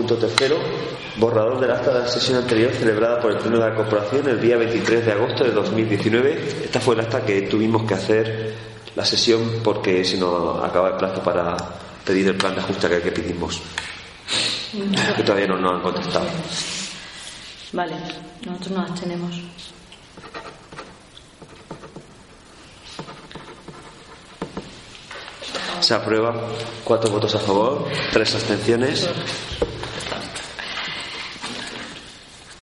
Punto tercero, borrador del acta de la sesión anterior celebrada por el Pleno de la Corporación el día 23 de agosto de 2019. Esta fue el acta que tuvimos que hacer la sesión porque si no acaba el plazo para pedir el plan de ajuste que, pedimos. Que todavía no nos han contestado. Vale, nosotros nos abstenemos. Se aprueba cuatro votos a favor, tres abstenciones.